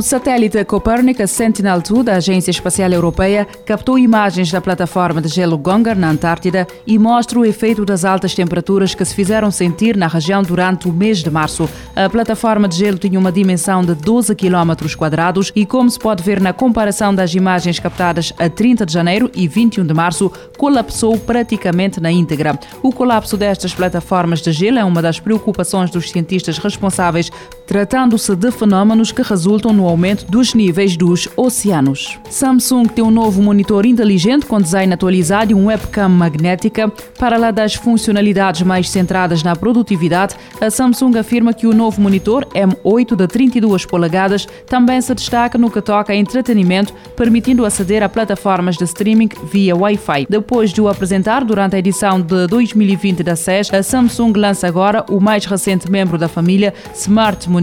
O satélite Copernicus Sentinel-2 da Agência Espacial Europeia captou imagens da plataforma de gelo Gonger na Antártida e mostra o efeito das altas temperaturas que se fizeram sentir na região durante o mês de março. A plataforma de gelo tinha uma dimensão de 12 km quadrados e, como se pode ver na comparação das imagens captadas a 30 de janeiro e 21 de março, colapsou praticamente na íntegra. O colapso destas plataformas de gelo é uma das preocupações dos cientistas responsáveis, tratando-se de fenómenos que resultam no aumento dos níveis dos oceanos. Samsung tem um novo monitor inteligente com design atualizado e um webcam magnética. Para lá das funcionalidades mais centradas na produtividade, a Samsung afirma que o novo monitor M8 de 32 polegadas também se destaca no que toca a entretenimento, permitindo aceder a plataformas de streaming via Wi-Fi. Depois de o apresentar durante a edição de 2020 da SES, a Samsung lança agora o mais recente membro da família Smart Monitor,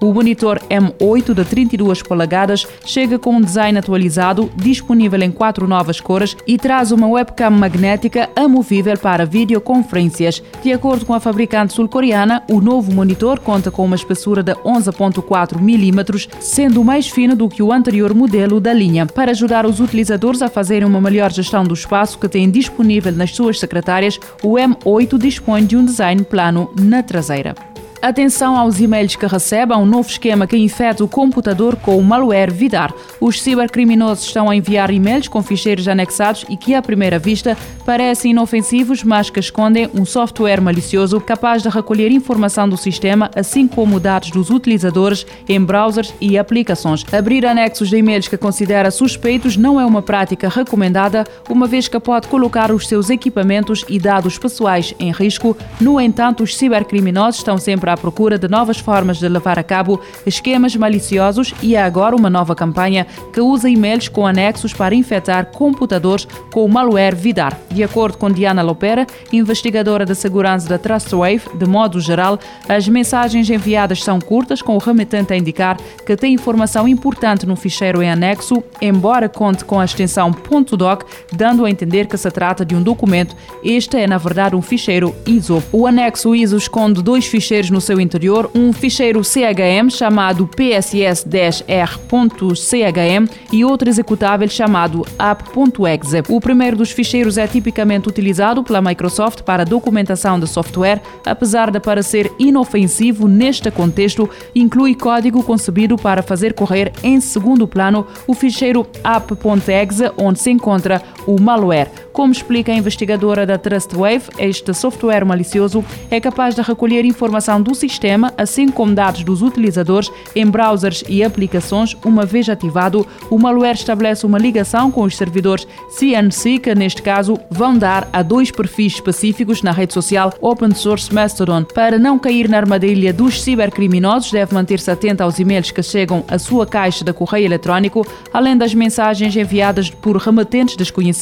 o monitor M8 de 32 polegadas, chega com um design atualizado, disponível em quatro novas cores e traz uma webcam magnética amovível para videoconferências. De acordo com a fabricante sul-coreana, o novo monitor conta com uma espessura de 11.4 mm, sendo mais fino do que o anterior modelo da linha, para ajudar os utilizadores a fazerem uma melhor gestão do espaço que têm disponível nas suas secretárias, o M8 dispõe de um design plano na traseira. Atenção aos e-mails que recebe, há um novo esquema que infecta o computador com o malware Vidar. Os cibercriminosos estão a enviar e-mails com ficheiros anexados e que, à primeira vista, parecem inofensivos, mas que escondem um software malicioso capaz de recolher informação do sistema, assim como dados dos utilizadores em browsers e aplicações. Abrir anexos de e-mails que considera suspeitos não é uma prática recomendada, uma vez que pode colocar os seus equipamentos e dados pessoais em risco. No entanto, os cibercriminosos estão sempre à procura de novas formas de levar a cabo esquemas maliciosos e há agora uma nova campanha que usa e-mails com anexos para infectar computadores com o malware Vidar. De acordo com Diana Lopera, investigadora de segurança da Trustwave, de modo geral, as mensagens enviadas são curtas, com o remetente a indicar que tem informação importante no ficheiro em anexo, embora conte com a extensão .doc, dando a entender que se trata de um documento. Este é, na verdade, um ficheiro ISO. O anexo ISO esconde dois ficheiros no no seu interior um ficheiro CHM chamado PSS-R.CHM e outro executável chamado app.exe. O primeiro dos ficheiros é tipicamente utilizado pela Microsoft para documentação de software, apesar de parecer inofensivo neste contexto, inclui código concebido para fazer correr em segundo plano o ficheiro app.exe, onde se encontra o malware. Como explica a investigadora da Trustwave, este software malicioso é capaz de recolher informação do sistema, assim como dados dos utilizadores em browsers e aplicações. Uma vez ativado, o malware estabelece uma ligação com os servidores CNC, que neste caso vão dar a dois perfis específicos na rede social open source Mastodon. Para não cair na armadilha dos cibercriminosos, deve manter-se atento aos e-mails que chegam à sua caixa de correio eletrónico, além das mensagens enviadas por remetentes desconhecidos,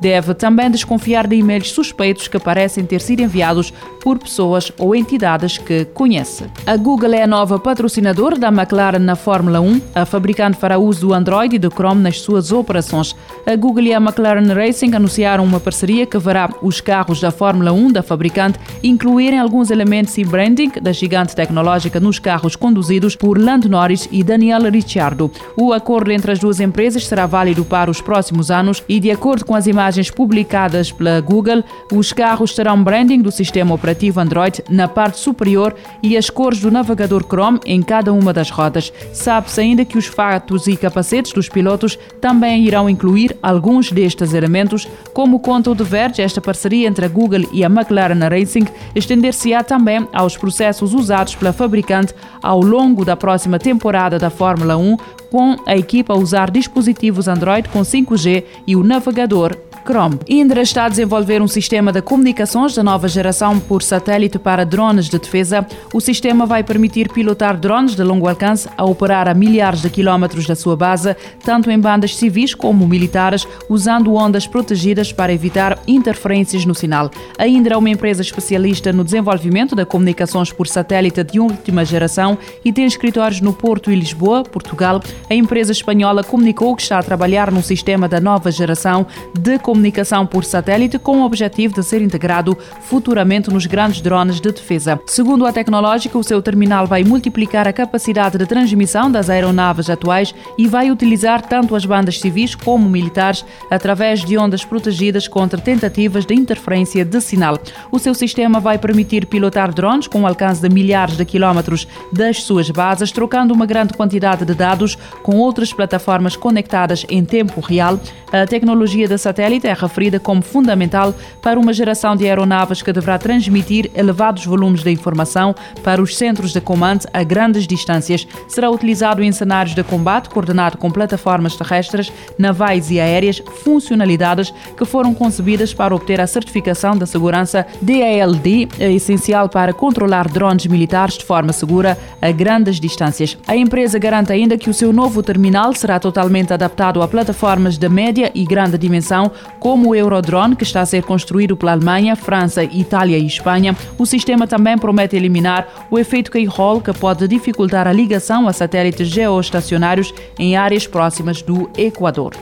deve deve também desconfiar de e-mails suspeitos que parecem ter sido enviados por pessoas ou entidades que conhece. A Google é a nova patrocinadora da McLaren na Fórmula 1. A fabricante fará uso do Android e do Chrome nas suas operações. A Google e a McLaren Racing anunciaram uma parceria que verá os carros da Fórmula 1 da fabricante incluírem alguns elementos e branding da gigante tecnológica nos carros conduzidos por Lando Norris e Daniel Ricciardo. O acordo entre as duas empresas será válido para os próximos anos e, de acordo com as imagens publicadas pela Google, os carros terão branding do sistema operativo Android na parte superior e as cores do navegador Chrome em cada uma das rodas. Sabe-se ainda que os fatos e capacetes dos pilotos também irão incluir alguns destes elementos. Como conta o Verge, esta parceria entre a Google e a McLaren Racing estender-se-á também aos processos usados pela fabricante ao longo da próxima temporada da Fórmula 1, com a equipa a usar dispositivos Android com 5G e o navegador Chrome. Indra está a desenvolver um sistema de comunicações da nova geração por satélite para drones de defesa. O sistema vai permitir pilotar drones de longo alcance a operar a milhares de quilómetros da sua base, tanto em bandas civis como militares, usando ondas protegidas para evitar interferências no sinal. A Indra é uma empresa especialista no desenvolvimento de comunicações por satélite de última geração e tem escritórios no Porto e Lisboa, Portugal. A empresa espanhola comunicou que está a trabalhar num sistema da nova geração de comunicações comunicação por satélite com o objetivo de ser integrado futuramente nos grandes drones de defesa. Segundo a tecnológica, o seu terminal vai multiplicar a capacidade de transmissão das aeronaves atuais e vai utilizar tanto as bandas civis como militares através de ondas protegidas contra tentativas de interferência de sinal. O seu sistema vai permitir pilotar drones com alcance de milhares de quilómetros das suas bases, trocando uma grande quantidade de dados com outras plataformas conectadas em tempo real. A tecnologia da satélite é referida como fundamental para uma geração de aeronaves que deverá transmitir elevados volumes de informação para os centros de comando a grandes distâncias. Será utilizado em cenários de combate coordenado com plataformas terrestres, navais e aéreas, funcionalidades que foram concebidas para obter a certificação da segurança DALD, é essencial para controlar drones militares de forma segura a grandes distâncias. A empresa garante ainda que o seu novo terminal será totalmente adaptado a plataformas de média e grande dimensão, como o Eurodrone, que está a ser construído pela Alemanha, França, Itália e Espanha. O sistema também promete eliminar o efeito Keyhole, que pode dificultar a ligação a satélites geoestacionários em áreas próximas do Equador.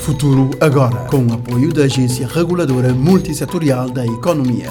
Futuro agora, com o apoio da Agência Reguladora Multissetorial da Economia.